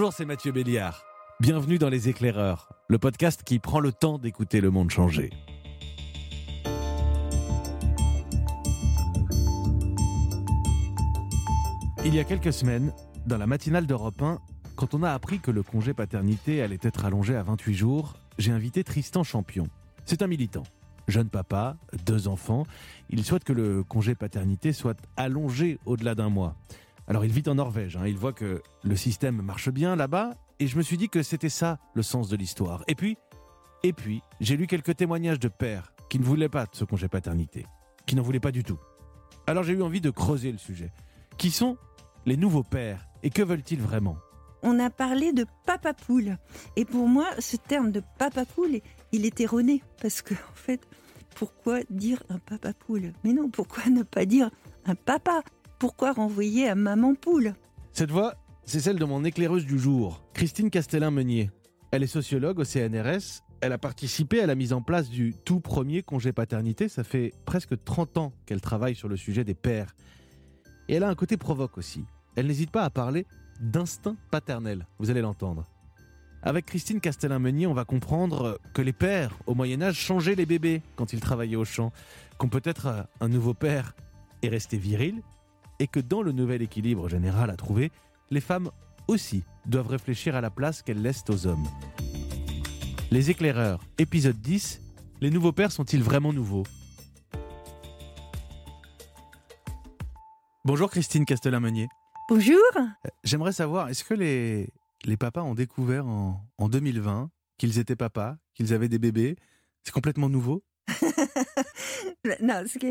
Bonjour, c'est Mathieu Béliard. Bienvenue dans Les Éclaireurs, le podcast qui prend le temps d'écouter le monde changer. Il y a quelques semaines, dans la matinale d'Europe 1, quand on a appris que le congé paternité allait être allongé à 28 jours, j'ai invité Tristan Champion. C'est un militant. Jeune papa, deux enfants, il souhaite que le congé paternité soit allongé au-delà d'un mois. Alors il vit en Norvège, hein. il voit que le système marche bien là-bas, et je me suis dit que c'était ça le sens de l'histoire. Et puis, et puis, j'ai lu quelques témoignages de pères qui ne voulaient pas de ce congé paternité, qui n'en voulaient pas du tout. Alors j'ai eu envie de creuser le sujet. Qui sont les nouveaux pères et que veulent-ils vraiment? On a parlé de papa poule. Et pour moi, ce terme de papa poule, il est erroné. Parce que, en fait, pourquoi dire un papa poule? Mais non, pourquoi ne pas dire un papa? Pourquoi renvoyer à maman poule? Cette voix, c'est celle de mon éclaireuse du jour, Christine Castellin-Meunier. Elle est sociologue au CNRS. Elle a participé à la mise en place du tout premier congé paternité. Ça fait presque 30 ans qu'elle travaille sur le sujet des pères. Et elle a un côté provoque aussi. Elle n'hésite pas à parler d'instinct paternel. Vous allez l'entendre. Avec Christine Castellin-Meunier, on va comprendre que les pères, au Moyen-Âge, changeaient les bébés quand ils travaillaient au champ. Qu'on peut-être un nouveau père est resté viril et que dans le nouvel équilibre général à trouver, les femmes aussi doivent réfléchir à la place qu'elles laissent aux hommes. Les éclaireurs, épisode 10, les nouveaux pères sont-ils vraiment nouveaux? Bonjour Christine Castellin-Meunier. Bonjour. J'aimerais savoir, est-ce que les, les papas ont découvert en, en 2020 qu'ils étaient papas, qu'ils avaient des bébés? C'est complètement nouveau? non, ce qui,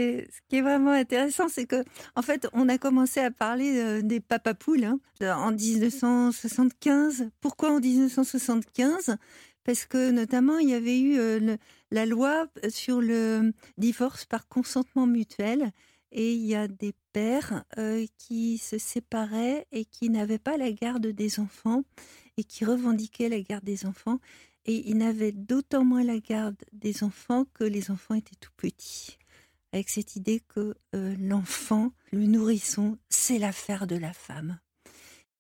est, vraiment intéressant, c'est que, en fait, on a commencé à parler euh, des papapoules hein, en 1975. Pourquoi en 1975 Parce que, notamment, il y avait eu euh, la loi sur le divorce par consentement mutuel. Et il y a des pères euh, qui se séparaient et qui n'avaient pas la garde des enfants et qui revendiquaient la garde des enfants et il n'avait d'autant moins la garde des enfants que les enfants étaient tout petits. Avec cette idée que euh, l'enfant, le nourrisson, c'est l'affaire de la femme.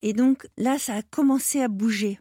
Et donc là, ça a commencé à bouger.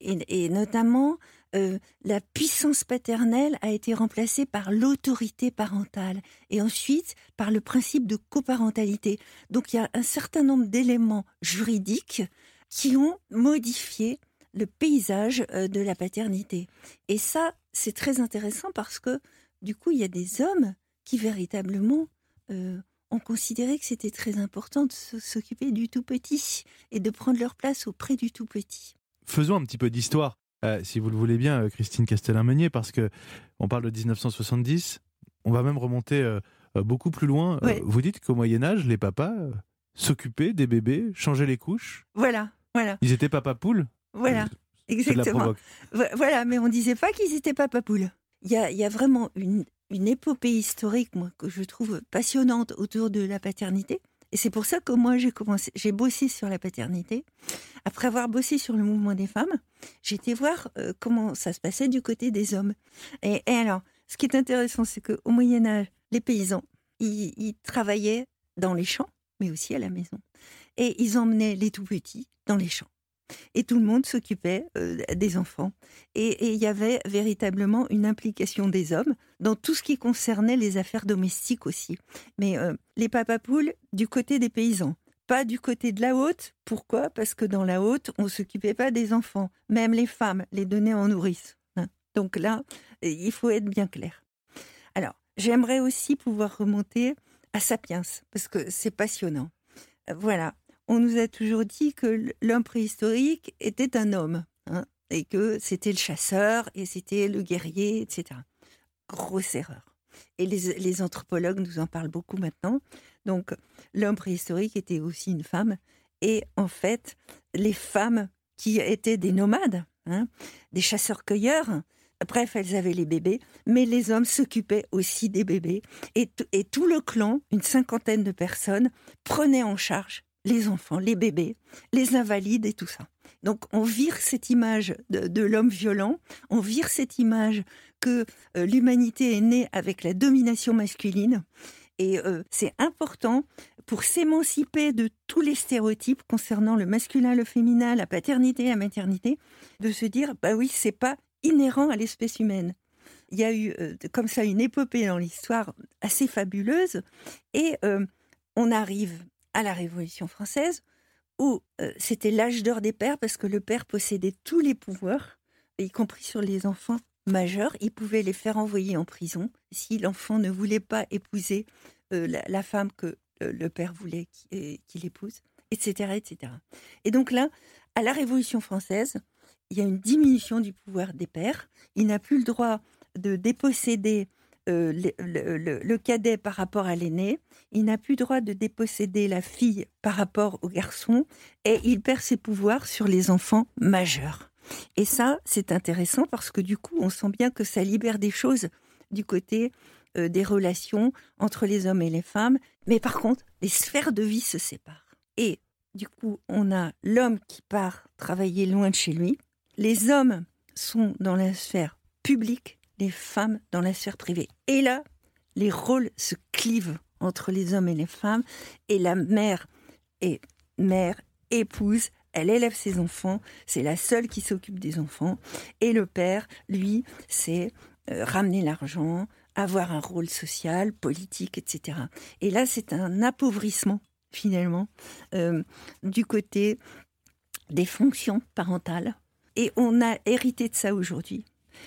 Et, notamment, euh, la puissance paternelle a été remplacée par l'autorité parentale et ensuite par le principe de coparentalité. Donc il y a un certain nombre d'éléments juridiques qui ont modifié le paysage euh, de la paternité. Et ça, c'est très intéressant parce que du coup, il y a des hommes qui véritablement euh, ont considéré que c'était très important de s'occuper du tout petit et de prendre leur place auprès du tout petit. Faisons un petit peu d'histoire, euh, si vous le voulez bien, Christine Castellin-Meunier, parce que on parle de 1970, on va même remonter beaucoup plus loin. vous dites qu'au Moyen Âge, les papas s'occupaient des bébés, changeaient les couches. Voilà, voilà. Ils étaient papa poule voilà, exactement. Voilà, mais on disait pas qu'ils étaient pas papoules. Il y y a, vraiment une, une épopée historique, moi, que je trouve passionnante autour de la paternité. Et c'est pour ça que moi, j'ai commencé, j'ai bossé sur la paternité. Après avoir bossé sur le mouvement des femmes, j'ai été voir euh, comment ça se passait du côté des hommes. Et, alors, ce qui est intéressant, c'est qu'au Moyen Âge, les paysans, ils, ils, travaillaient dans les champs, mais aussi à la maison. Et ils emmenaient les tout petits dans les champs et tout le monde s'occupait euh, des enfants. Et il y avait véritablement une implication des hommes dans tout ce qui concernait les affaires domestiques aussi. Mais euh, les papapoules du côté des paysans, pas du côté de la haute. Pourquoi? Parce que dans la haute, on s'occupait pas des enfants. Même les femmes les donnaient en nourrice. Hein. Donc là, il faut être bien clair. Alors, j'aimerais aussi pouvoir remonter à Sapiens, parce que c'est passionnant. Voilà, on nous a toujours dit que l'homme préhistorique était un homme, hein, et que c'était le chasseur, et c'était le guerrier, etc. Grosse erreur. Et les, anthropologues nous en parlent beaucoup maintenant. Donc, l'homme préhistorique était aussi une femme. Et en fait, les femmes qui étaient des nomades, hein, des chasseurs-cueilleurs, bref, elles avaient les bébés, mais les hommes s'occupaient aussi des bébés. et, tout le clan, une cinquantaine de personnes, prenait en charge les enfants, les bébés, les invalides et tout ça. Donc on vire cette image de, l'homme violent, on vire cette image que euh, l'humanité est née avec la domination masculine. Et euh, c'est important pour s'émanciper de tous les stéréotypes concernant le masculin, le féminin, la paternité, la maternité, de se dire bah oui, c'est pas inhérent à l'espèce humaine. Il y a eu euh, comme ça une épopée dans l'histoire assez fabuleuse et on arrive à la Révolution française euh, c'était l'âge d'or des pères parce que le père possédait tous les pouvoirs, y compris sur les enfants majeurs. Il pouvait les faire envoyer en prison si l'enfant ne voulait pas épouser la, femme que le père voulait qu'il épouse, etc., etc. Et donc là, à la Révolution française, il y a une diminution du pouvoir des pères. Il n'a plus le droit de déposséder euh, le, cadet par rapport à l'aîné. Il n'a plus droit de déposséder la fille par rapport au garçon. Et il perd ses pouvoirs sur les enfants majeurs. Et ça, c'est intéressant parce que du coup, on sent bien que ça libère des choses du côté euh, des relations entre les hommes et les femmes. Mais par contre, les sphères de vie se séparent. Et du coup, on a l'homme qui part travailler loin de chez lui. Les hommes sont dans la sphère publique, les femmes dans la sphère privée. Et là, les rôles se clivent entre les hommes et les femmes. Et la mère est mère, épouse, elle élève ses enfants, c'est la seule qui s'occupe des enfants. Et le père, lui, c'est euh, ramener l'argent, avoir un rôle social, politique, etc. Et là, c'est un appauvrissement, finalement, euh, du côté des fonctions parentales. Et on a hérité de ça aujourd'hui.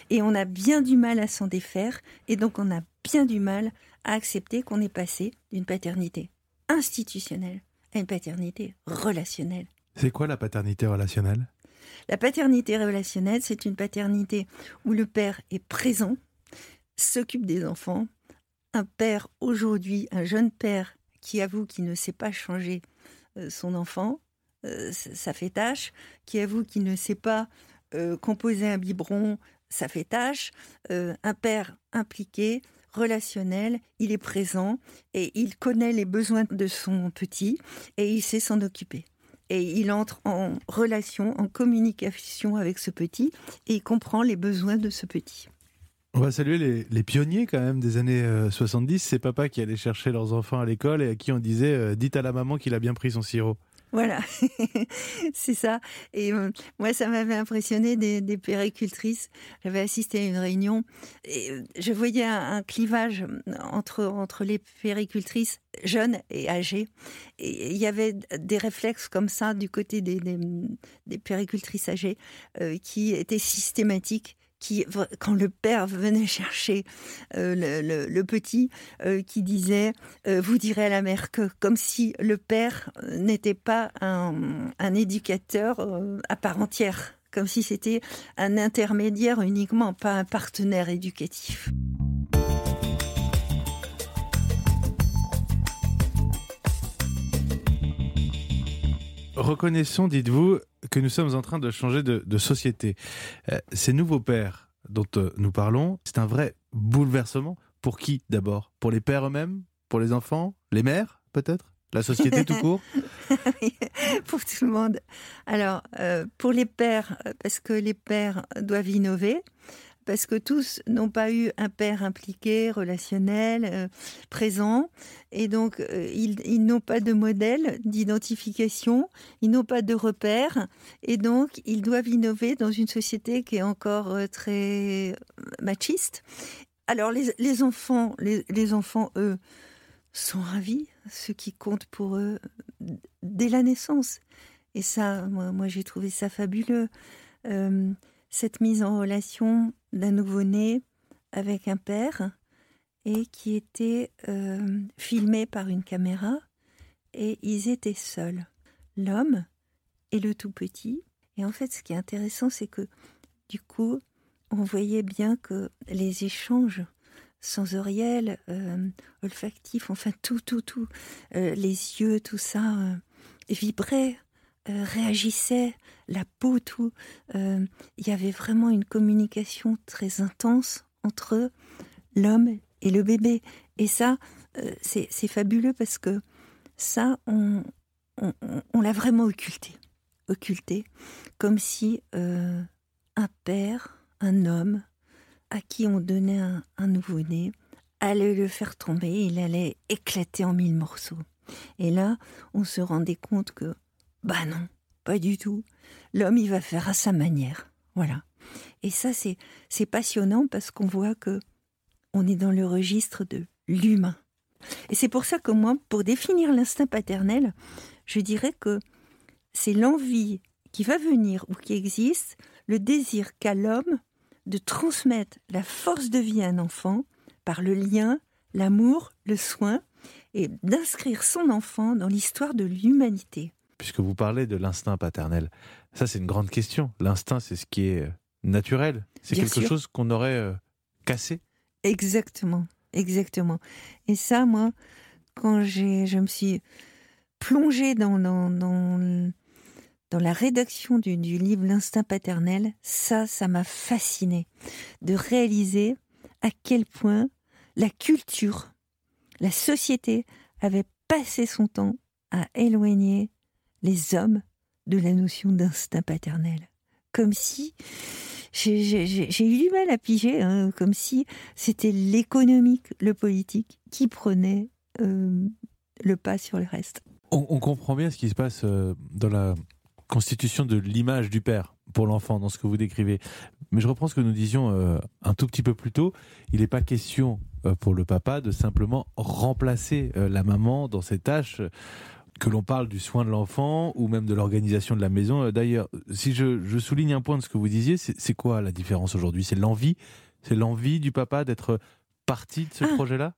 Et on a bien du mal à s'en défaire. Et donc, on a bien du mal à accepter qu'on est passé d'une paternité institutionnelle à une paternité relationnelle. C'est quoi la paternité relationnelle? La paternité relationnelle, c'est une paternité où le père est présent s'occupe des enfants. Un père aujourd'hui, un jeune père qui avoue qu'il ne sait pas changer euh, son enfant, euh, ça fait tâche, qui avoue qu'il ne sait pas euh, composer un biberon, ça fait tâche. un père impliqué, relationnel, il est présent et il connaît les besoins de son petit et il sait s'en occuper. Et il entre en relation, en communication avec ce petit et il comprend les besoins de ce petit. On va saluer les, pionniers quand même des années 70. Euh, C'est papa qui allait chercher leurs enfants à l'école et à qui on disait euh, dites à la maman qu'il a bien pris son sirop. Voilà, c'est ça. Et euh, moi, ça m'avait impressionné des, péricultrices. J'avais assisté à une réunion et je voyais un, clivage entre, entre les péricultrices jeunes et âgées. Et il y avait des réflexes comme ça du côté des, des, des péricultrices âgées qui étaient systématiques quand le père venait chercher euh, le, petit, euh, qui disait euh, Vous direz à la mère que, comme si le père n'était pas un, un éducateur à part entière, comme si c'était un intermédiaire uniquement, pas un partenaire éducatif. Reconnaissons, dites-vous, que nous sommes en train de changer de, société. Euh, ces nouveaux pères dont euh, nous parlons, c'est un vrai bouleversement. Pour qui d'abord? Pour les pères eux-mêmes? Pour les enfants? Les mères peut-être? La société tout court? Pour tout le monde. Alors, euh, pour les pères, parce que les pères doivent innover, parce que tous n'ont pas eu un père impliqué, relationnel, euh, présent, et donc euh, ils, n'ont pas de modèle d'identification, ils n'ont pas de repères, et donc ils doivent innover dans une société qui est encore euh, très machiste. Alors les, enfants, les, enfants, eux, sont ravis, ce qui compte pour eux dès la naissance. Et ça, moi, j'ai trouvé ça fabuleux. cette mise en relation d'un nouveau-né avec un père et qui était euh, filmé par une caméra et ils étaient seuls, l'homme et le tout petit. Et en fait, ce qui est intéressant, c'est que du coup, on voyait bien que les échanges sensoriels, euh, olfactifs, enfin tout, tout, tout, euh, les yeux, tout ça, vibraient euh, réagissait, la peau, tout. Euh, il y avait vraiment une communication très intense entre l'homme et le bébé. Et ça, euh, c'est fabuleux parce que ça, on, on, l'a vraiment occulté. Occulté, comme si un père, un homme, à qui on donnait un, un nouveau-né, allait le faire tomber, il allait éclater en mille morceaux. Et là, on se rendait compte que, bah non, pas du tout. L'homme, il va faire à sa manière. Voilà. Et ça, c'est, passionnant parce qu'on voit que on est dans le registre de l'humain. Et c'est pour ça que moi, pour définir l'instinct paternel, je dirais que c'est l'envie qui va venir ou qui existe, le désir qu'a l'homme de transmettre la force de vie à un enfant par le lien, l'amour, le soin, et d'inscrire son enfant dans l'histoire de l'humanité. Puisque vous parlez de l'instinct paternel, ça c'est une grande question. L'instinct, c'est ce qui est euh, naturel. C'est quelque chose qu'on aurait euh, cassé. Exactement, exactement. Et ça, moi, quand je me suis plongée dans, dans, dans, la rédaction du, du livre L'instinct paternel, ça, ça m'a fasciné de réaliser à quel point la culture, la société avait passé son temps à éloigner les hommes de la notion d'instinct paternel. Comme si, j'ai eu du mal à piger, hein, comme si c'était l'économique, le politique qui prenait euh, le pas sur le reste. On, comprend bien ce qui se passe euh, dans la constitution de l'image du père pour l'enfant dans ce que vous décrivez. Mais je reprends ce que nous disions euh, un tout petit peu plus tôt. Il n'est pas question pour le papa de simplement remplacer la maman dans ses tâches que l'on parle du soin de l'enfant ou même de l'organisation de la maison. D'ailleurs, si je, souligne un point de ce que vous disiez, c'est quoi la différence aujourd'hui? C'est l'envie? C'est l'envie du papa d'être parti de ce ah. projet-là?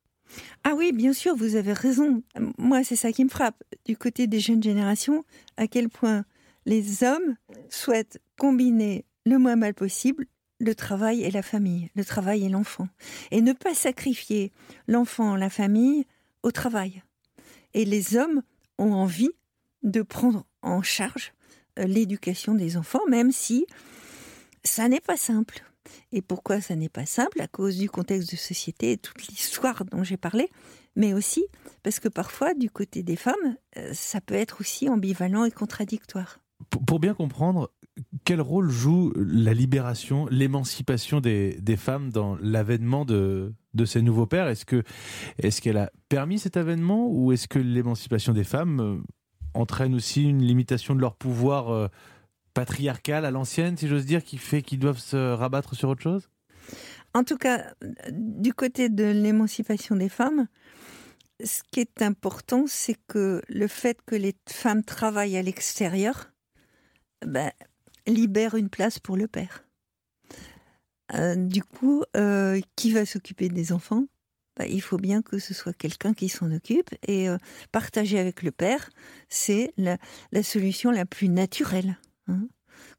Ah oui, bien sûr, vous avez raison. Moi, c'est ça qui me frappe. Du côté des jeunes générations, à quel point les hommes souhaitent combiner le moins mal possible le travail et la famille, le travail et l'enfant. Et ne pas sacrifier l'enfant, la famille au travail. Et les hommes ont envie de prendre en charge euh, l'éducation des enfants, même si ça n'est pas simple. Et pourquoi ça n'est pas simple? À cause du contexte de société et toute l'histoire dont j'ai parlé, mais aussi parce que parfois, du côté des femmes, euh, ça peut être aussi ambivalent et contradictoire. Pour bien comprendre, quel rôle joue la libération, l'émancipation des, femmes dans l'avènement de, ces nouveaux pères? Est-ce que est-ce qu'elle a permis cet avènement ou est-ce que l'émancipation des femmes euh, entraîne aussi une limitation de leur pouvoir euh, patriarcal à l'ancienne, si j'ose dire, qui fait qu'ils doivent se rabattre sur autre chose? En tout cas, du côté de l'émancipation des femmes, ce qui est important, c'est que le fait que les femmes travaillent à l'extérieur, ben, libère une place pour le père. Euh, du coup, euh, qui va s'occuper des enfants? Ben, Il faut bien que ce soit quelqu'un qui s'en occupe. Et euh, partager avec le père, c'est la, solution la plus naturelle. Hein.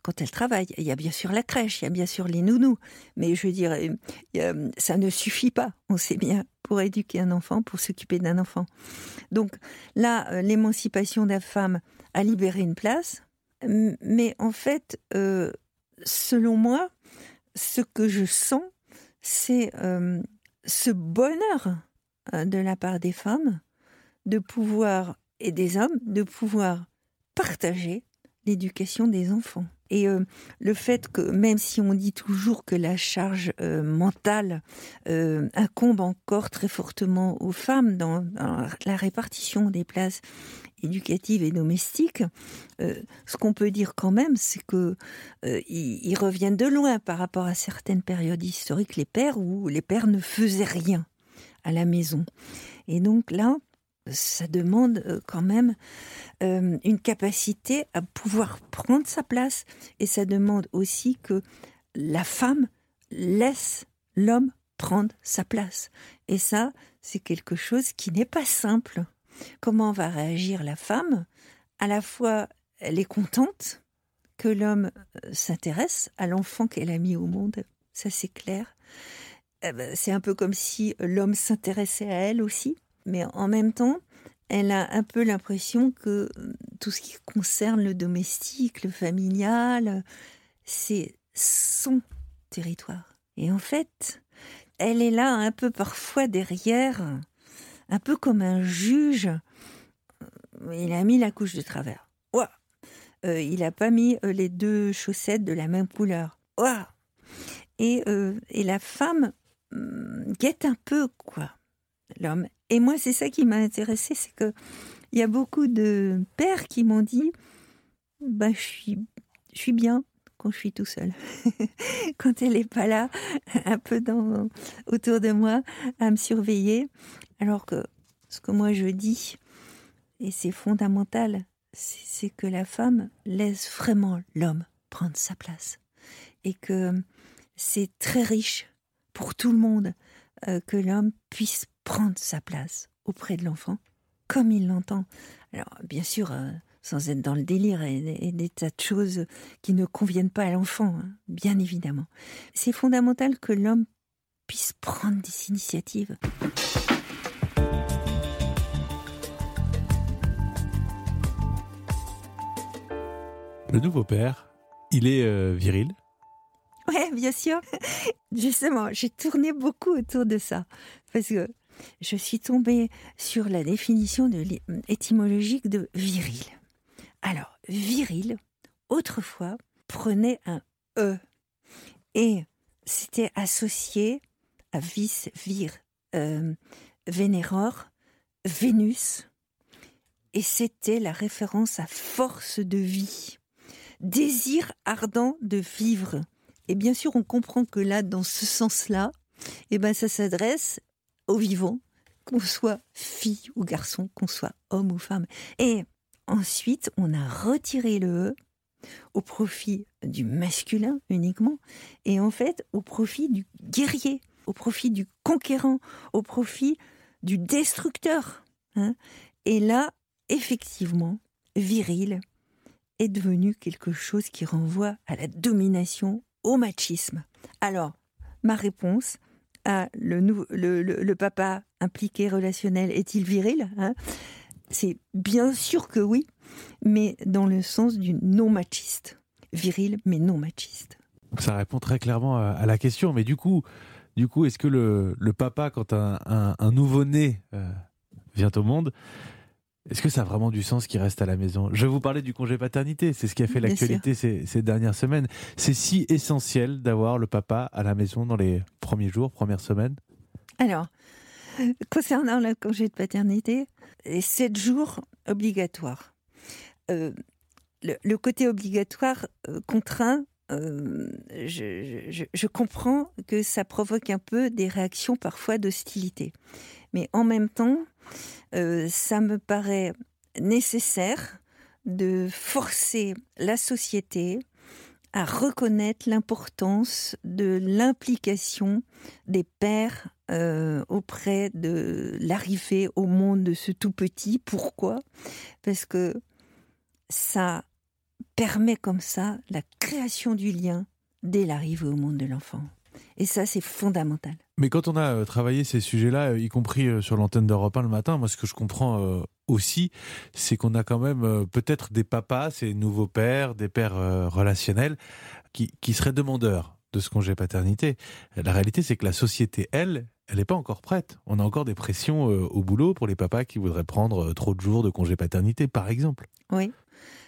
quand elle travaille, il y a bien sûr la crèche, il y a bien sûr les nounous, mais je veux dire, ça ne suffit pas, on sait bien, pour éduquer un enfant, pour s'occuper d'un enfant. Donc là, l'émancipation de la femme a libéré une place, mais en fait, euh, selon moi, ce que je sens, c'est euh, ce bonheur euh, de la part des femmes de pouvoir, et des hommes, de pouvoir partager l'éducation des enfants. Et euh, le fait que, même si on dit toujours que la charge euh, mentale euh, incombe encore très fortement aux femmes dans, la répartition des places éducatives et domestiques, ce qu'on peut dire quand même, c'est que ils, reviennent de loin par rapport à certaines périodes historiques, les pères où les pères ne faisaient rien à la maison. Et donc là, ça demande euh, quand même euh, une capacité à pouvoir prendre sa place et ça demande aussi que la femme laisse l'homme prendre sa place. Et ça, c'est quelque chose qui n'est pas simple. Comment va réagir la femme? À la fois, elle est contente que l'homme euh, s'intéresse à l'enfant qu'elle a mis au monde, ça c'est clair. Ben, c'est un peu comme si l'homme s'intéressait à elle aussi mais en même temps, elle a un peu l'impression que euh, tout ce qui concerne le domestique, le familial, c'est son territoire. Et en fait, elle est là un peu parfois derrière, un peu comme un juge. Il a mis la couche de travers. Euh, il n'a pas mis euh, les deux chaussettes de la même couleur. et, et la femme hum, guette un peu, quoi, l'homme. Et moi, c'est ça qui m'a intéressé, c'est que Il y a beaucoup de pères qui m'ont dit bah, je, suis, je suis bien quand je suis tout seul. quand elle n'est pas là, un peu dans, autour de moi, à me surveiller. Alors que ce que moi je dis, et c'est fondamental, c'est que la femme laisse vraiment l'homme prendre sa place. Et que c'est très riche pour tout le monde euh, que l'homme puisse prendre sa place auprès de l'enfant, comme il l'entend. Alors, bien sûr, euh, sans être dans le délire et, des tas de choses qui ne conviennent pas à l'enfant, hein, bien évidemment. C'est fondamental que l'homme puisse prendre des initiatives. Le nouveau père, il est euh, viril Ouais, bien sûr. Justement, j'ai tourné beaucoup autour de ça. Parce que je suis tombée sur la définition de étymologique de viril. Alors, viril, autrefois, prenait un E. Et c'était associé à vis, vir, euh, vénéror, Vénus. Et c'était la référence à force de vie, désir ardent de vivre. Et bien sûr, on comprend que là, dans ce sens-là, eh ben, ça s'adresse aux vivants, qu'on soit fille ou garçon, qu'on soit homme ou femme. Et Ensuite, on a retiré le E au profit du masculin uniquement, et en fait au profit du guerrier, au profit du conquérant, au profit du destructeur. Hein. et là, effectivement, viril est devenu quelque chose qui renvoie à la domination, au machisme. Alors, ma réponse le, papa impliqué relationnel est-il viril hein? C'est bien sûr que oui, mais dans le sens du non machiste. Viril, mais non machiste. Ça répond très clairement à, la question, mais du coup, du coup est-ce que le, papa, quand un, nouveau-né euh, vient au monde, est-ce que ça a vraiment du sens qu'il reste à la maison? Je vais vous parler du congé paternité, c'est ce qui a fait l'actualité ces, ces, dernières semaines. C'est si essentiel d'avoir le papa à la maison dans les premiers jours, premières semaines? Alors, concernant le congé de paternité, les sept jours obligatoires. Euh, le, côté obligatoire euh, contraint, euh, je, comprends que ça provoque un peu des réactions parfois d'hostilité. Mais en même temps, ça me paraît nécessaire de forcer la société à reconnaître l'importance de l'implication des pères euh, auprès de l'arrivée au monde de ce tout petit. Pourquoi? Parce que ça permet comme ça la création du lien dès l'arrivée au monde de l'enfant. Et ça, c'est fondamental. Mais quand on a euh, travaillé ces sujets-là, euh, y compris sur l'antenne d'Europe 1 le matin, moi, ce que je comprends aussi, c'est qu'on a quand même peut-être des papas, ces nouveaux pères, des pères relationnels, qui, qui seraient demandeurs de ce congé paternité. La réalité, c'est que la société, elle, elle n'est pas encore prête. On a encore des pressions au boulot pour les papas qui voudraient prendre trop de jours de congé paternité, par exemple. Oui.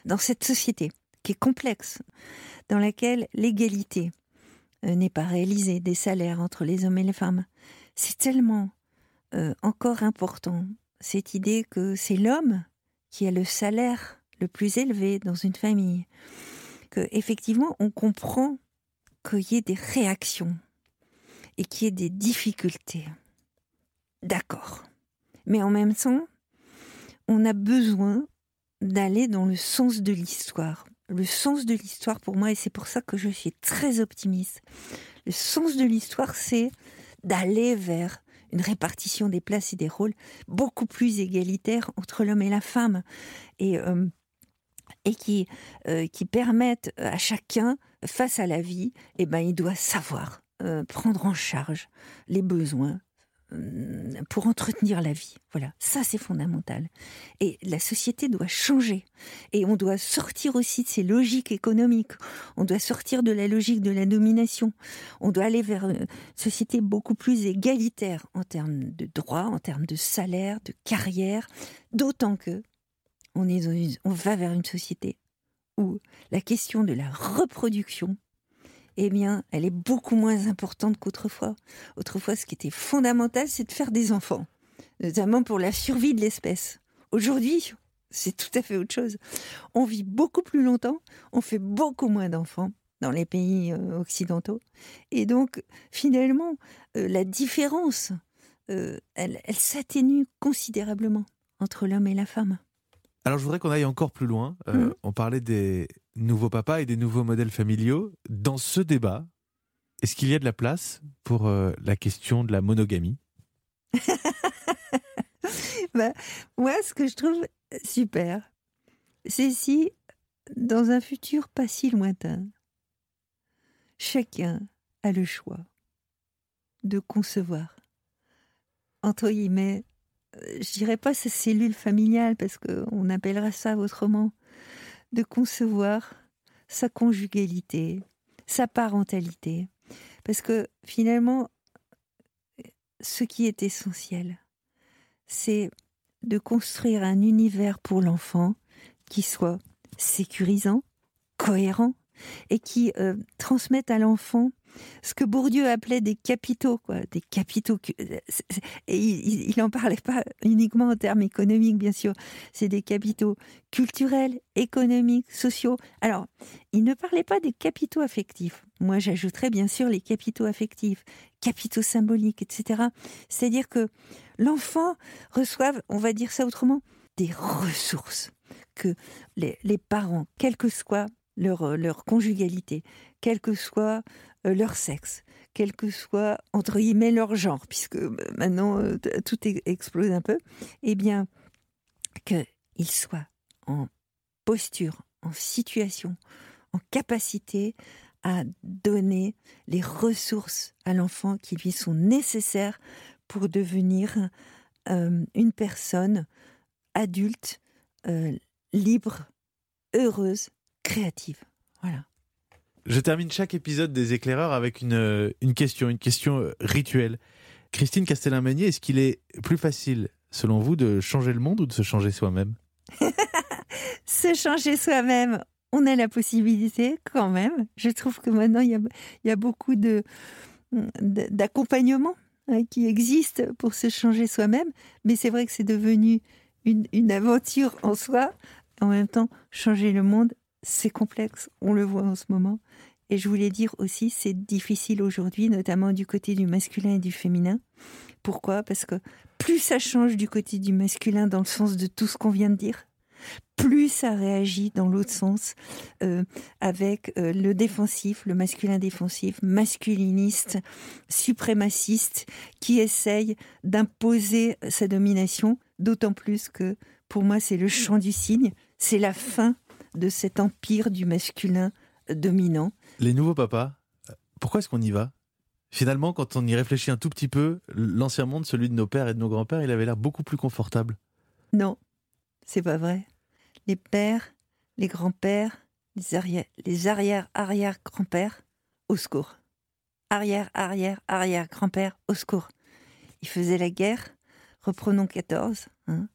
Dans cette société qui est complexe, dans laquelle l'égalité n'est pas réalisée des salaires entre les hommes et les femmes, c'est tellement encore important cette idée que c'est l'homme qui a le salaire le plus élevé dans une famille, que effectivement on comprend qu'il y ait des réactions et qu'il y ait des difficultés. D'accord. Mais en même temps, on a besoin d'aller dans le sens de l'histoire. Le sens de l'histoire pour moi, et c'est pour ça que je suis très optimiste, le sens de l'histoire, c'est d'aller vers une répartition des places et des rôles beaucoup plus égalitaire entre l'homme et la femme et, euh, qui, euh, permettent à chacun, face à la vie, eh ben, il doit savoir euh, prendre en charge les besoins pour entretenir la vie. Voilà, ça c'est fondamental. Et la société doit changer. Et on doit sortir aussi de ces logiques économiques. On doit sortir de la logique de la domination. On doit aller vers une société beaucoup plus égalitaire en termes de droits, en termes de salaire, de carrière. D'autant que on, est on va vers une société où la question de la reproduction eh bien, elle est beaucoup moins importante qu'autrefois. Autrefois, ce qui était fondamental, c'est de faire des enfants, notamment pour la survie de l'espèce. Aujourd'hui, c'est tout à fait autre chose. On vit beaucoup plus longtemps, on fait beaucoup moins d'enfants dans les pays euh, occidentaux. Et donc, finalement, euh, la différence, euh, elle, s'atténue considérablement entre l'homme et la femme. Alors, je voudrais qu'on aille encore plus loin. Mmh. On parlait des nouveaux papas et des nouveaux modèles familiaux. Dans ce débat, est-ce qu'il y a de la place pour la question de la monogamie? Bah, Moi, ce que je trouve super, c'est si, dans un futur pas si lointain, chacun a le choix de concevoir, entre guillemets, euh, je dirais pas sa cellule familiale, parce qu'on appellera ça autrement, de concevoir sa conjugalité, sa parentalité. Parce que finalement, ce qui est essentiel, c'est de construire un univers pour l'enfant qui soit sécurisant, cohérent, et qui euh, transmettent à l'enfant ce que Bourdieu appelait des capitaux, quoi, des capitaux. Et il n'en parlait pas uniquement en termes économiques, bien sûr. C'est des capitaux culturels, économiques, sociaux. Alors, il ne parlait pas des capitaux affectifs. Moi, j'ajouterais bien sûr les capitaux affectifs, capitaux symboliques, etc. C'est-à-dire que l'enfant reçoive, on va dire ça autrement, des ressources que les, les parents, quel que soit leur, leur conjugalité, quel que soit euh, leur sexe, quel que soit, entre guillemets, leur genre, puisque euh, maintenant euh, tout explose un peu, eh bien, qu'ils soient en posture, en situation, en capacité à donner les ressources à l'enfant qui lui sont nécessaires pour devenir une personne adulte, libre, heureuse, créative. Voilà. Je termine chaque épisode des éclaireurs avec une, euh, une question, une question euh, rituelle. Christine Castellin-Meunier, est-ce qu'il est plus facile, selon vous, de changer le monde ou de se changer soi-même? Se changer soi-même, on a la possibilité quand même. Je trouve que maintenant, il y a, il y a beaucoup de, d'accompagnement hein, qui existe pour se changer soi-même. Mais c'est vrai que c'est devenu une, une aventure en soi. En même temps, changer le monde, c'est complexe, on le voit en ce moment. Et je voulais dire aussi, c'est difficile aujourd'hui, notamment du côté du masculin et du féminin. Pourquoi? Parce que plus ça change du côté du masculin dans le sens de tout ce qu'on vient de dire, plus ça réagit dans l'autre sens euh, avec euh, le défensif, le masculin défensif, masculiniste, suprémaciste, qui essaye d'imposer sa domination, d'autant plus que pour moi c'est le chant du cygne, c'est la fin de cet empire du masculin dominant. Les nouveaux papas, pourquoi est-ce qu'on y va? Finalement, quand on y réfléchit un tout petit peu, l'ancien monde, celui de nos pères et de nos grands-pères, il avait l'air beaucoup plus confortable. Non, c'est pas vrai. Les pères, les grands-pères, les arrière, les arrière, arrière grands-pères, au secours. Arrière, arrière, arrière grand-père, au secours. Ils faisaient la guerre. Reprenons 14. Hein.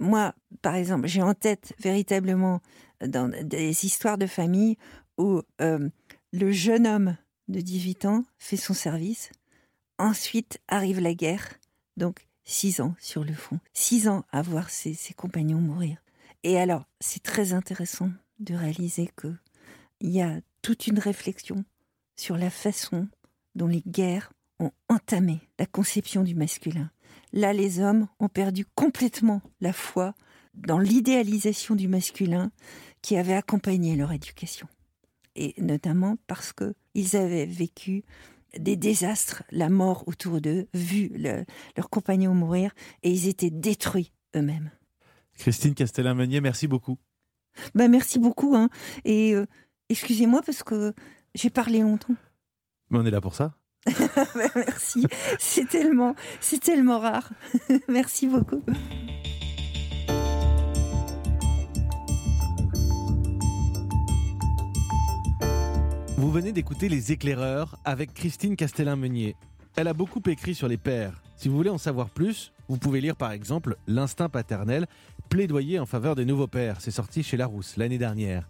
Moi, par exemple, j'ai en tête véritablement dans des histoires de famille où euh, le jeune homme de 18 ans fait son service. Ensuite arrive la guerre, donc six ans sur le fond, six ans à voir ses, ses compagnons mourir. Et alors, c'est très intéressant de réaliser que il y a toute une réflexion sur la façon dont les guerres ont entamé la conception du masculin. Là, les hommes ont perdu complètement la foi dans l'idéalisation du masculin qui avait accompagné leur éducation. Et notamment parce qu'ils avaient vécu des désastres, la mort autour d'eux, vu leurs compagnons mourir, et ils étaient détruits eux-mêmes. Christine Castellin-Meunier, merci beaucoup. Ben, merci beaucoup. Hein. Et euh, excusez-moi parce que j'ai parlé longtemps. Mais on est là pour ça. Ben, merci. C'est tellement rare. merci beaucoup. Vous venez d'écouter Les Éclaireurs avec Christine Castellin-Meunier. Elle a beaucoup écrit sur les pères. Si vous voulez en savoir plus, vous pouvez lire par exemple L'instinct paternel, plaidoyer en faveur des nouveaux pères. C'est sorti chez Larousse l'année dernière.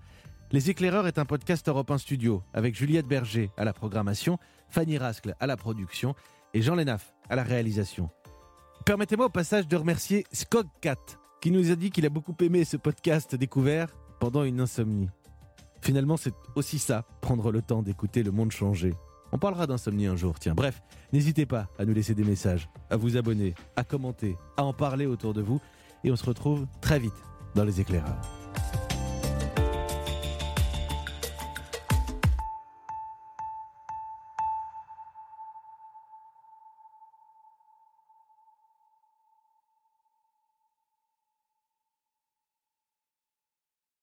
Les Éclaireurs est un podcast Europe 1 Studio avec Juliette Berger à la programmation, Fanny Rascle à la production et Jean Lénaf à la réalisation. Permettez-moi au passage de remercier Skogcat qui nous a dit qu'il a beaucoup aimé ce podcast découvert pendant une insomnie. Finalement, c'est aussi ça, prendre le temps d'écouter le monde changer. On parlera d'insomnie un jour, tiens. Bref, n'hésitez pas à nous laisser des messages, à vous abonner, à commenter, à en parler autour de vous. Et on se retrouve très vite dans les éclairages.